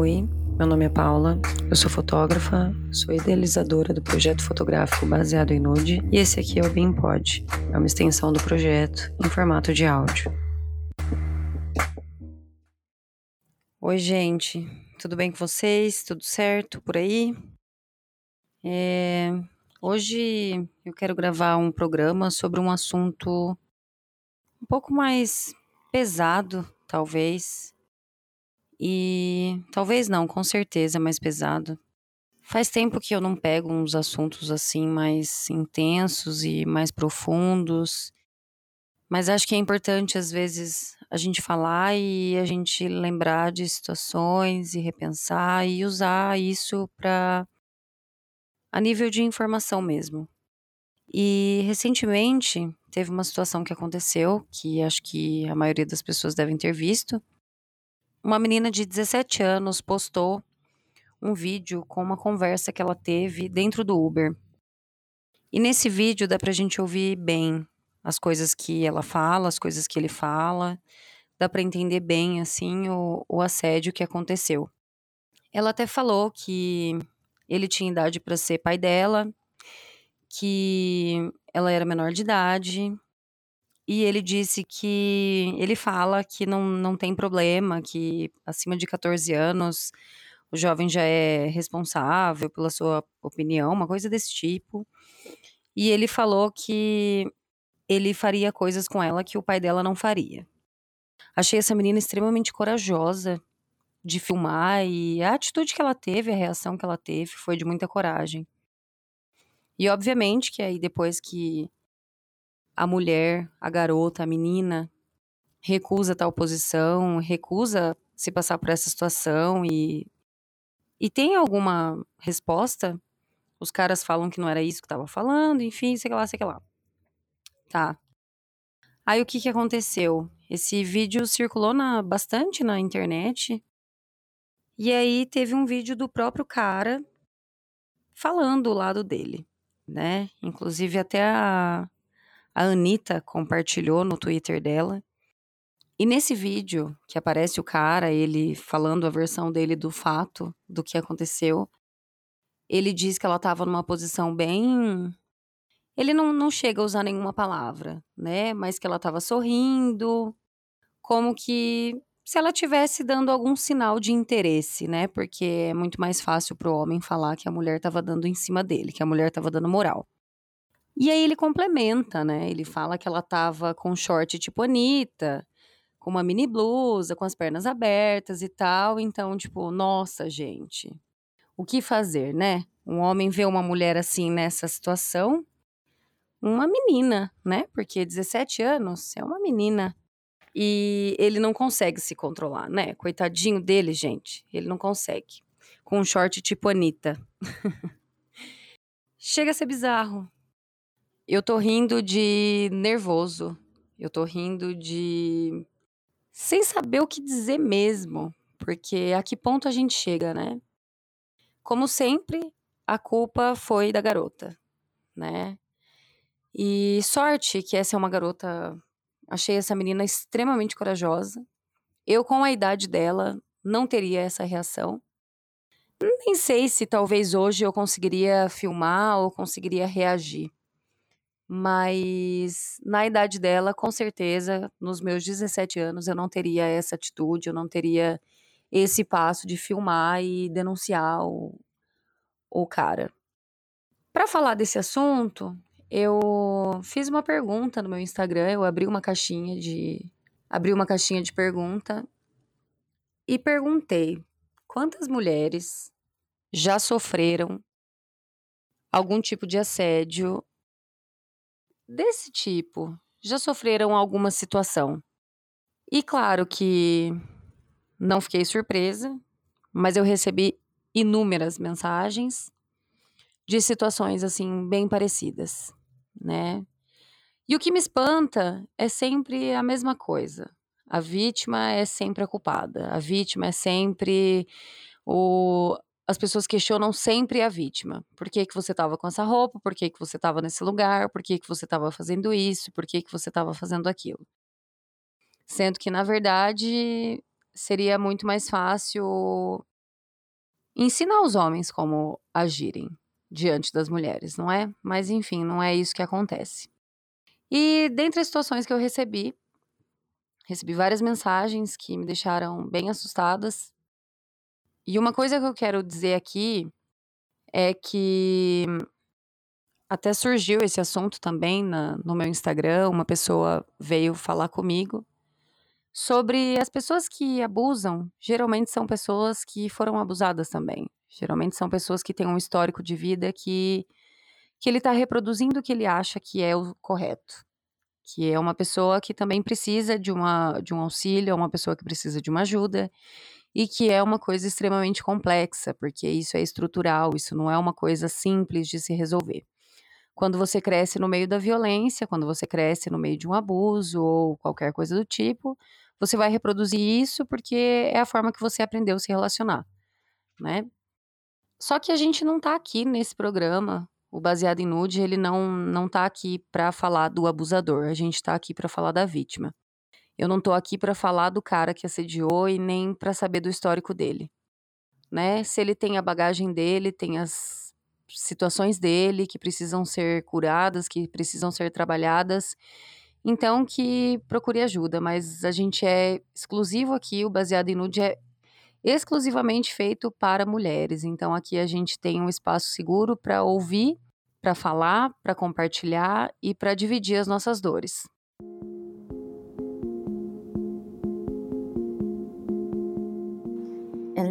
Oi, meu nome é Paula, eu sou fotógrafa, sou idealizadora do projeto fotográfico baseado em nude e esse aqui é o BeamPod, é uma extensão do projeto em formato de áudio. Oi, gente, tudo bem com vocês? Tudo certo por aí? É... Hoje eu quero gravar um programa sobre um assunto um pouco mais pesado, talvez, e talvez não, com certeza é mais pesado. Faz tempo que eu não pego uns assuntos assim mais intensos e mais profundos. Mas acho que é importante às vezes a gente falar e a gente lembrar de situações e repensar e usar isso para a nível de informação mesmo. E recentemente teve uma situação que aconteceu que acho que a maioria das pessoas devem ter visto uma menina de 17 anos postou um vídeo com uma conversa que ela teve dentro do Uber. E nesse vídeo dá pra gente ouvir bem as coisas que ela fala, as coisas que ele fala, dá para entender bem assim o, o assédio que aconteceu. Ela até falou que ele tinha idade para ser pai dela, que ela era menor de idade, e ele disse que ele fala que não, não tem problema, que acima de 14 anos o jovem já é responsável pela sua opinião, uma coisa desse tipo. E ele falou que ele faria coisas com ela que o pai dela não faria. Achei essa menina extremamente corajosa de filmar e a atitude que ela teve, a reação que ela teve foi de muita coragem. E obviamente que aí depois que a mulher, a garota, a menina recusa tal posição, recusa se passar por essa situação e e tem alguma resposta? Os caras falam que não era isso que estava falando, enfim, sei lá, sei lá. Tá. Aí o que que aconteceu? Esse vídeo circulou na, bastante na internet. E aí teve um vídeo do próprio cara falando o lado dele, né? Inclusive até a, a Anitta compartilhou no Twitter dela. E nesse vídeo, que aparece o cara, ele falando a versão dele do fato, do que aconteceu, ele diz que ela estava numa posição bem. Ele não, não chega a usar nenhuma palavra, né? Mas que ela estava sorrindo, como que se ela tivesse dando algum sinal de interesse, né? Porque é muito mais fácil para o homem falar que a mulher estava dando em cima dele, que a mulher estava dando moral. E aí ele complementa, né? Ele fala que ela tava com short tipo Anitta, com uma mini blusa, com as pernas abertas e tal. Então, tipo, nossa, gente. O que fazer, né? Um homem vê uma mulher assim nessa situação, uma menina, né? Porque 17 anos é uma menina. E ele não consegue se controlar, né? Coitadinho dele, gente. Ele não consegue. Com um short tipo Anitta. Chega a ser bizarro. Eu tô rindo de nervoso. Eu tô rindo de. sem saber o que dizer mesmo. Porque a que ponto a gente chega, né? Como sempre, a culpa foi da garota, né? E sorte que essa é uma garota. Achei essa menina extremamente corajosa. Eu, com a idade dela, não teria essa reação. Nem sei se talvez hoje eu conseguiria filmar ou conseguiria reagir. Mas na idade dela, com certeza, nos meus 17 anos, eu não teria essa atitude, eu não teria esse passo de filmar e denunciar o, o cara. Para falar desse assunto, eu fiz uma pergunta no meu Instagram, eu abri uma caixinha de abri uma caixinha de pergunta e perguntei: quantas mulheres já sofreram algum tipo de assédio desse tipo já sofreram alguma situação. E claro que não fiquei surpresa, mas eu recebi inúmeras mensagens de situações assim bem parecidas, né? E o que me espanta é sempre a mesma coisa. A vítima é sempre a culpada. A vítima é sempre o, as pessoas questionam sempre a vítima. Por que, que você estava com essa roupa? Por que, que você estava nesse lugar? Por que, que você estava fazendo isso? Por que, que você estava fazendo aquilo? Sendo que, na verdade, seria muito mais fácil ensinar os homens como agirem diante das mulheres, não é? Mas enfim, não é isso que acontece. E dentre as situações que eu recebi, recebi várias mensagens que me deixaram bem assustadas. E uma coisa que eu quero dizer aqui é que até surgiu esse assunto também na, no meu Instagram. Uma pessoa veio falar comigo sobre as pessoas que abusam. Geralmente são pessoas que foram abusadas também. Geralmente são pessoas que têm um histórico de vida que, que ele está reproduzindo o que ele acha que é o correto. Que é uma pessoa que também precisa de, uma, de um auxílio, é uma pessoa que precisa de uma ajuda e que é uma coisa extremamente complexa, porque isso é estrutural, isso não é uma coisa simples de se resolver. Quando você cresce no meio da violência, quando você cresce no meio de um abuso ou qualquer coisa do tipo, você vai reproduzir isso porque é a forma que você aprendeu a se relacionar, né? Só que a gente não tá aqui nesse programa, o Baseado em Nude, ele não, não tá aqui para falar do abusador, a gente tá aqui para falar da vítima. Eu não tô aqui para falar do cara que assediou e nem para saber do histórico dele, né? Se ele tem a bagagem dele, tem as situações dele que precisam ser curadas, que precisam ser trabalhadas, então que procure ajuda, mas a gente é exclusivo aqui, o Baseado em Nude é exclusivamente feito para mulheres. Então aqui a gente tem um espaço seguro para ouvir, para falar, para compartilhar e para dividir as nossas dores.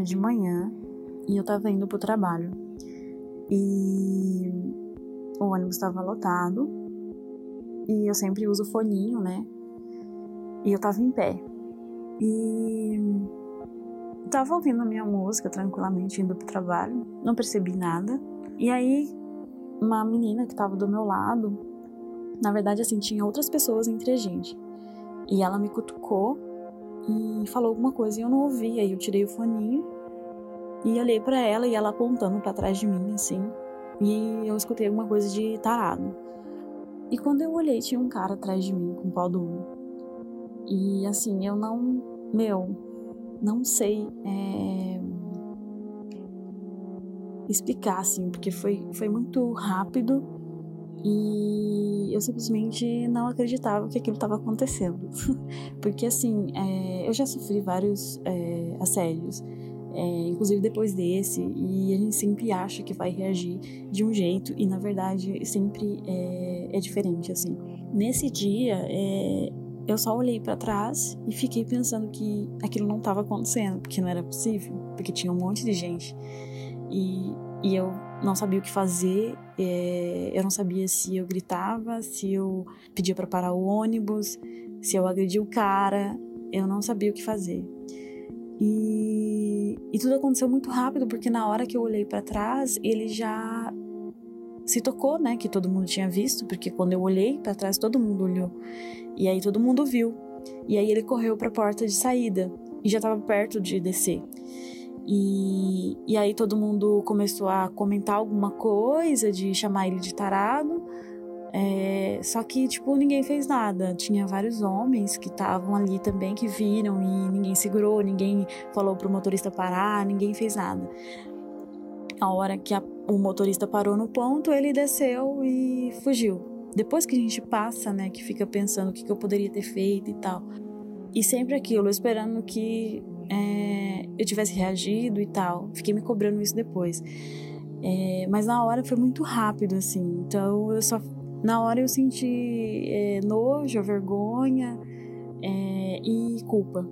De manhã e eu estava indo pro trabalho. E o ônibus estava lotado. E eu sempre uso foninho, né? E eu tava em pé. E tava ouvindo a minha música tranquilamente, indo pro trabalho, não percebi nada. E aí, uma menina que tava do meu lado, na verdade, assim, tinha outras pessoas entre a gente. E ela me cutucou e falou alguma coisa e eu não ouvi. Aí eu tirei o foninho e olhei para ela e ela apontando para trás de mim, assim. E eu escutei alguma coisa de tarado. E quando eu olhei, tinha um cara atrás de mim com pau duro. E assim, eu não. Meu, não sei é, explicar, assim, porque foi, foi muito rápido e eu simplesmente não acreditava que aquilo estava acontecendo. porque, assim, é, eu já sofri vários é, assédios. É, inclusive depois desse, e a gente sempre acha que vai reagir de um jeito, e na verdade sempre é, é diferente, assim. Nesse dia, é, eu só olhei para trás e fiquei pensando que aquilo não estava acontecendo, porque não era possível, porque tinha um monte de gente. E, e eu não sabia o que fazer, é, eu não sabia se eu gritava, se eu pedia para parar o ônibus, se eu agredia o cara, eu não sabia o que fazer. E, e tudo aconteceu muito rápido, porque na hora que eu olhei para trás, ele já se tocou, né, que todo mundo tinha visto, porque quando eu olhei para trás, todo mundo olhou. E aí todo mundo viu. E aí ele correu para a porta de saída e já estava perto de descer. E, e aí todo mundo começou a comentar alguma coisa, de chamar ele de tarado. É, só que, tipo, ninguém fez nada. Tinha vários homens que estavam ali também, que viram e ninguém segurou, ninguém falou pro motorista parar, ninguém fez nada. A hora que a, o motorista parou no ponto, ele desceu e fugiu depois que a gente passa, né, que fica pensando o que, que eu poderia ter feito e tal. E sempre aquilo, esperando que é, eu tivesse reagido e tal. Fiquei me cobrando isso depois. É, mas na hora foi muito rápido, assim. Então eu só. Na hora eu senti é, nojo, vergonha é, e culpa.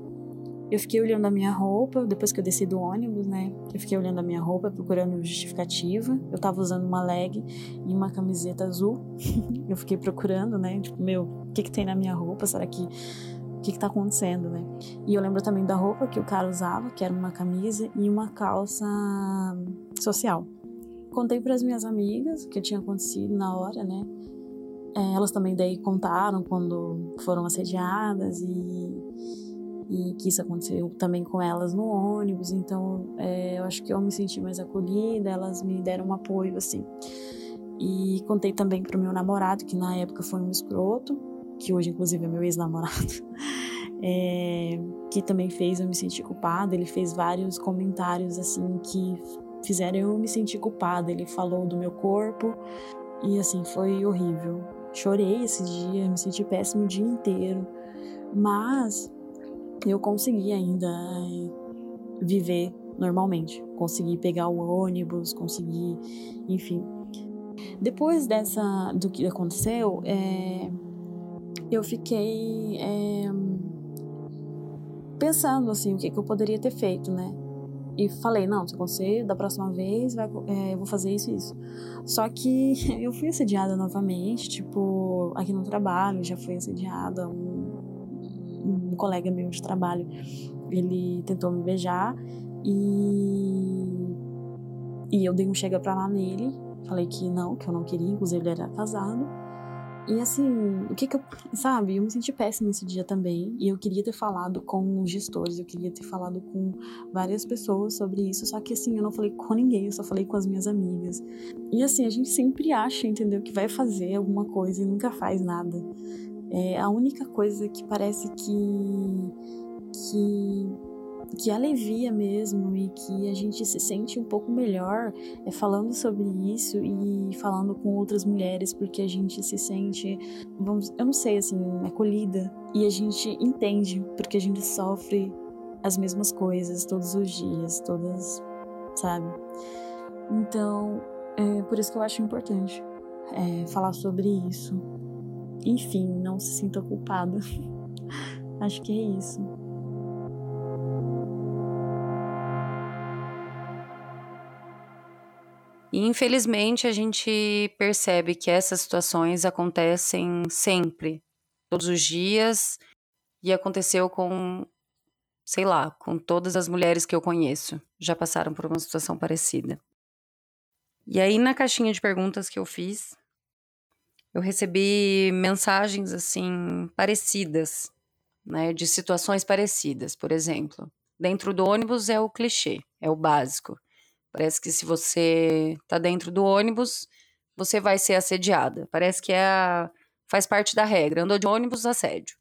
Eu fiquei olhando a minha roupa, depois que eu desci do ônibus, né? Eu fiquei olhando a minha roupa, procurando justificativa. Eu tava usando uma leg e uma camiseta azul. eu fiquei procurando, né? Tipo, meu, o que que tem na minha roupa? Será que. O que que tá acontecendo, né? E eu lembro também da roupa que o cara usava, que era uma camisa e uma calça social. Contei para as minhas amigas o que tinha acontecido na hora, né? É, elas também daí contaram quando foram assediadas e e que isso aconteceu também com elas no ônibus, então é, eu acho que eu me senti mais acolhida, elas me deram um apoio assim. E contei também pro meu namorado, que na época foi um escroto, que hoje inclusive é meu ex-namorado, é, que também fez eu me sentir culpada. Ele fez vários comentários assim que fizeram eu me sentir culpada. Ele falou do meu corpo e assim foi horrível. Chorei esse dia, me senti péssimo o dia inteiro, mas eu consegui ainda eh, viver normalmente. Consegui pegar o ônibus, consegui, enfim. Depois dessa do que aconteceu, é, eu fiquei é, pensando assim o que, que eu poderia ter feito, né? E falei, não, se acontecer da próxima vez, vai, é, eu vou fazer isso e isso. Só que eu fui assediada novamente, tipo, aqui no trabalho, já fui assediada. Um, um colega meu de trabalho, ele tentou me beijar e. E eu dei um chega pra lá nele. Falei que não, que eu não queria, inclusive ele era casado. E assim, o que que eu. Sabe, eu me senti péssima esse dia também. E eu queria ter falado com os gestores, eu queria ter falado com várias pessoas sobre isso. Só que assim, eu não falei com ninguém, eu só falei com as minhas amigas. E assim, a gente sempre acha, entendeu, que vai fazer alguma coisa e nunca faz nada. É a única coisa que parece que. que que alivia mesmo e que a gente se sente um pouco melhor é falando sobre isso e falando com outras mulheres porque a gente se sente, vamos, eu não sei assim, acolhida e a gente entende porque a gente sofre as mesmas coisas todos os dias, todas, sabe? Então, é por isso que eu acho importante é, falar sobre isso. Enfim, não se sinta culpada. acho que é isso. E infelizmente a gente percebe que essas situações acontecem sempre, todos os dias, e aconteceu com, sei lá, com todas as mulheres que eu conheço, já passaram por uma situação parecida. E aí na caixinha de perguntas que eu fiz, eu recebi mensagens assim parecidas, né, de situações parecidas, por exemplo. Dentro do ônibus é o clichê, é o básico. Parece que se você tá dentro do ônibus, você vai ser assediada. Parece que é a, faz parte da regra. Andou de ônibus, assédio.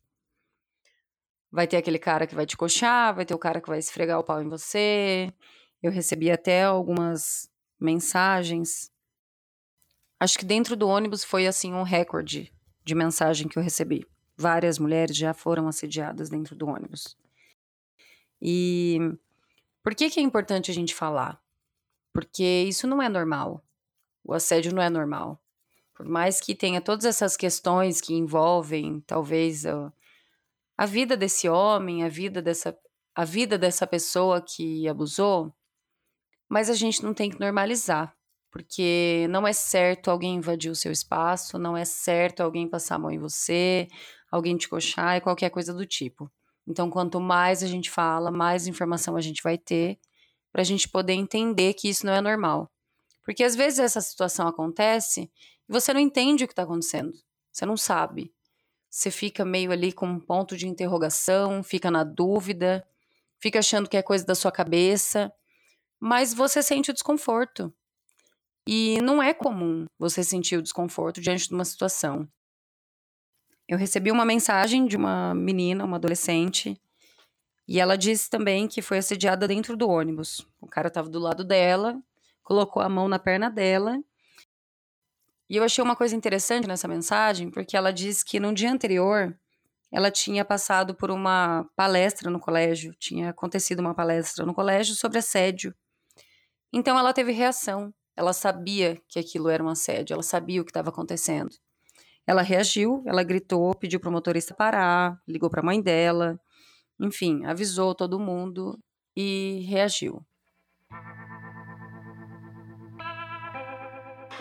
Vai ter aquele cara que vai te coxar, vai ter o cara que vai esfregar o pau em você. Eu recebi até algumas mensagens. Acho que dentro do ônibus foi assim um recorde de mensagem que eu recebi. Várias mulheres já foram assediadas dentro do ônibus. E por que, que é importante a gente falar? Porque isso não é normal. O assédio não é normal. Por mais que tenha todas essas questões que envolvem, talvez, a, a vida desse homem, a vida dessa, a vida dessa pessoa que abusou, mas a gente não tem que normalizar, porque não é certo alguém invadir o seu espaço, não é certo alguém passar a mão em você, alguém te coxar e qualquer coisa do tipo. Então, quanto mais a gente fala, mais informação a gente vai ter para a gente poder entender que isso não é normal. Porque às vezes essa situação acontece e você não entende o que está acontecendo. Você não sabe. Você fica meio ali com um ponto de interrogação, fica na dúvida, fica achando que é coisa da sua cabeça, mas você sente o desconforto. E não é comum você sentir o desconforto diante de uma situação. Eu recebi uma mensagem de uma menina, uma adolescente, e ela disse também que foi assediada dentro do ônibus. O cara estava do lado dela, colocou a mão na perna dela. E eu achei uma coisa interessante nessa mensagem, porque ela diz que no dia anterior ela tinha passado por uma palestra no colégio, tinha acontecido uma palestra no colégio sobre assédio. Então ela teve reação. Ela sabia que aquilo era um assédio, ela sabia o que estava acontecendo. Ela reagiu, ela gritou, pediu para o motorista parar, ligou para a mãe dela, enfim, avisou todo mundo e reagiu.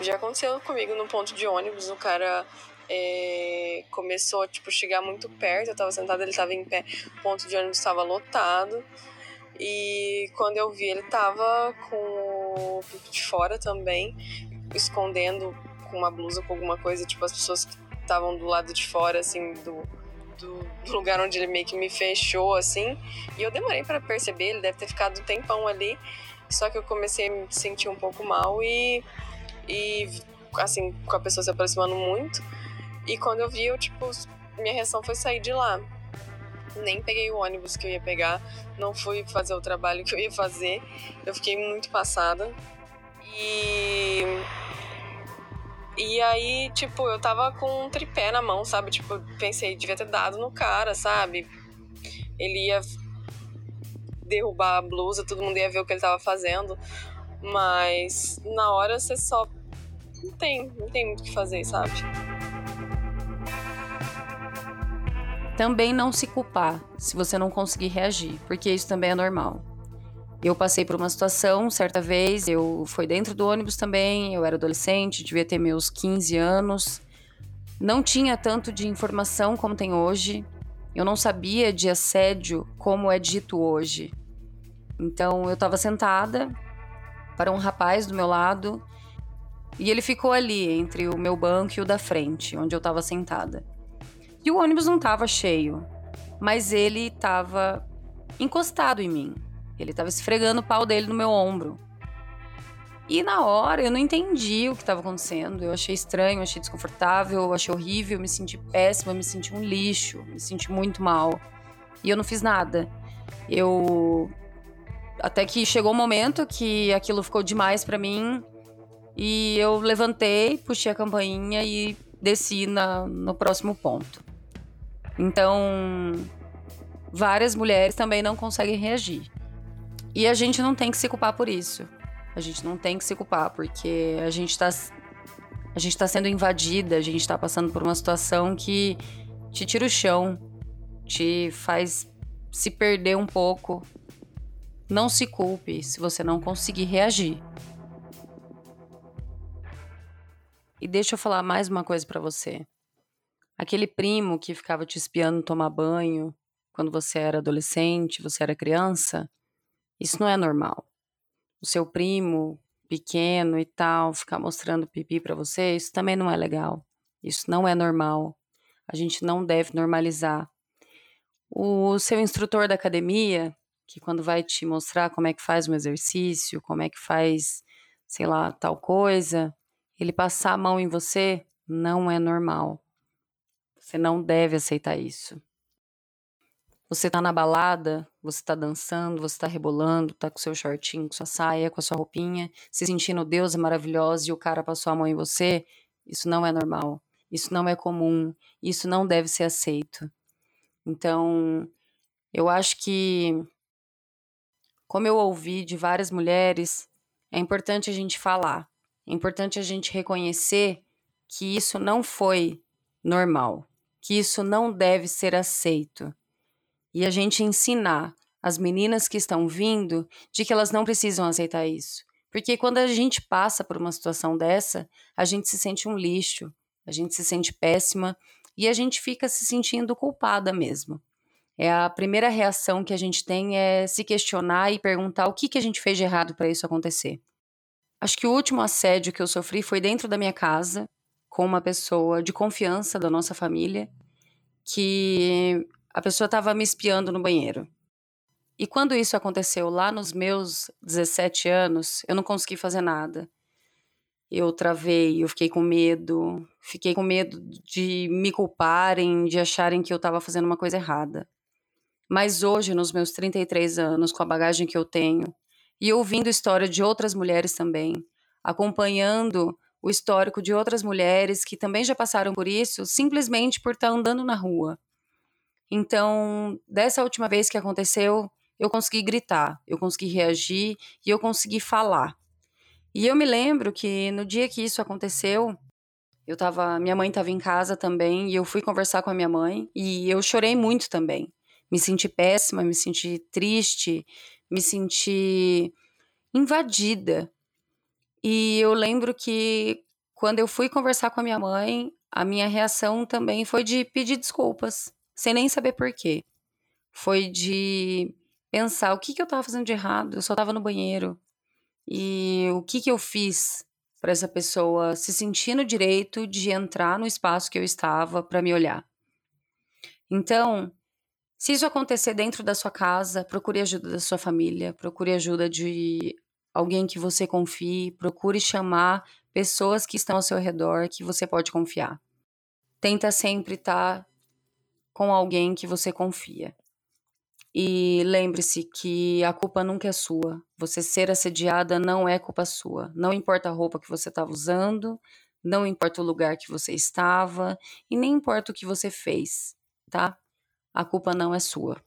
Já aconteceu comigo no ponto de ônibus, o cara é, começou a tipo, chegar muito perto, eu tava sentada, ele tava em pé, o ponto de ônibus estava lotado. E quando eu vi, ele tava com o pico de fora também, escondendo com uma blusa, com alguma coisa, tipo, as pessoas que estavam do lado de fora, assim, do, do, do, lugar onde ele meio que me fechou, assim. E eu demorei para perceber, ele deve ter ficado um tempão ali. Só que eu comecei a me sentir um pouco mal e, e assim, com a pessoa se aproximando muito. E quando eu vi, eu, tipo, minha reação foi sair de lá. nem peguei o ônibus que eu ia pegar, não fui fazer o trabalho que eu ia fazer. Eu fiquei muito passada. E e aí, tipo, eu tava com um tripé na mão, sabe? Tipo, pensei, devia ter dado no cara, sabe? Ele ia derrubar a blusa, todo mundo ia ver o que ele tava fazendo. Mas na hora você só. Não tem, não tem muito o que fazer, sabe? Também não se culpar se você não conseguir reagir, porque isso também é normal. Eu passei por uma situação, certa vez, eu fui dentro do ônibus também, eu era adolescente, devia ter meus 15 anos. Não tinha tanto de informação como tem hoje. Eu não sabia de assédio como é dito hoje. Então eu estava sentada para um rapaz do meu lado e ele ficou ali entre o meu banco e o da frente, onde eu estava sentada. E o ônibus não estava cheio, mas ele estava encostado em mim. Ele estava esfregando o pau dele no meu ombro. E na hora eu não entendi o que estava acontecendo. Eu achei estranho, achei desconfortável, achei horrível, me senti péssima, me senti um lixo, me senti muito mal. E eu não fiz nada. Eu até que chegou um momento que aquilo ficou demais para mim e eu levantei, puxei a campainha e desci na, no próximo ponto. Então, várias mulheres também não conseguem reagir. E a gente não tem que se culpar por isso. A gente não tem que se culpar, porque a gente tá, a gente tá sendo invadida, a gente tá passando por uma situação que te tira o chão, te faz se perder um pouco, não se culpe se você não conseguir reagir. E deixa eu falar mais uma coisa para você. Aquele primo que ficava te espiando tomar banho quando você era adolescente, você era criança, isso não é normal. O seu primo pequeno e tal ficar mostrando pipi para você, isso também não é legal. Isso não é normal. A gente não deve normalizar. O seu instrutor da academia que quando vai te mostrar como é que faz um exercício, como é que faz, sei lá, tal coisa, ele passar a mão em você não é normal. Você não deve aceitar isso. Você tá na balada, você tá dançando, você tá rebolando, tá com seu shortinho, com sua saia, com a sua roupinha, se sentindo Deus é maravilhosa e o cara passou a mão em você, isso não é normal. Isso não é comum, isso não deve ser aceito. Então, eu acho que como eu ouvi de várias mulheres, é importante a gente falar, é importante a gente reconhecer que isso não foi normal, que isso não deve ser aceito. E a gente ensinar as meninas que estão vindo de que elas não precisam aceitar isso. Porque quando a gente passa por uma situação dessa, a gente se sente um lixo, a gente se sente péssima e a gente fica se sentindo culpada mesmo. É a primeira reação que a gente tem é se questionar e perguntar o que, que a gente fez de errado para isso acontecer. Acho que o último assédio que eu sofri foi dentro da minha casa, com uma pessoa de confiança da nossa família, que a pessoa estava me espiando no banheiro. E quando isso aconteceu lá nos meus 17 anos, eu não consegui fazer nada. Eu travei, eu fiquei com medo, fiquei com medo de me culparem, de acharem que eu estava fazendo uma coisa errada. Mas hoje, nos meus 33 anos, com a bagagem que eu tenho, e ouvindo história de outras mulheres também, acompanhando o histórico de outras mulheres que também já passaram por isso, simplesmente por estar andando na rua. Então, dessa última vez que aconteceu, eu consegui gritar, eu consegui reagir e eu consegui falar. E eu me lembro que no dia que isso aconteceu, eu tava, minha mãe estava em casa também e eu fui conversar com a minha mãe e eu chorei muito também me senti péssima, me senti triste, me senti invadida. E eu lembro que quando eu fui conversar com a minha mãe, a minha reação também foi de pedir desculpas, sem nem saber por quê. Foi de pensar o que, que eu estava fazendo de errado, eu só estava no banheiro. E o que, que eu fiz para essa pessoa se sentir no direito de entrar no espaço que eu estava para me olhar. Então, se isso acontecer dentro da sua casa, procure ajuda da sua família, procure ajuda de alguém que você confie, procure chamar pessoas que estão ao seu redor que você pode confiar. Tenta sempre estar com alguém que você confia. E lembre-se que a culpa nunca é sua. Você ser assediada não é culpa sua. Não importa a roupa que você estava usando, não importa o lugar que você estava e nem importa o que você fez, tá? A culpa não é sua.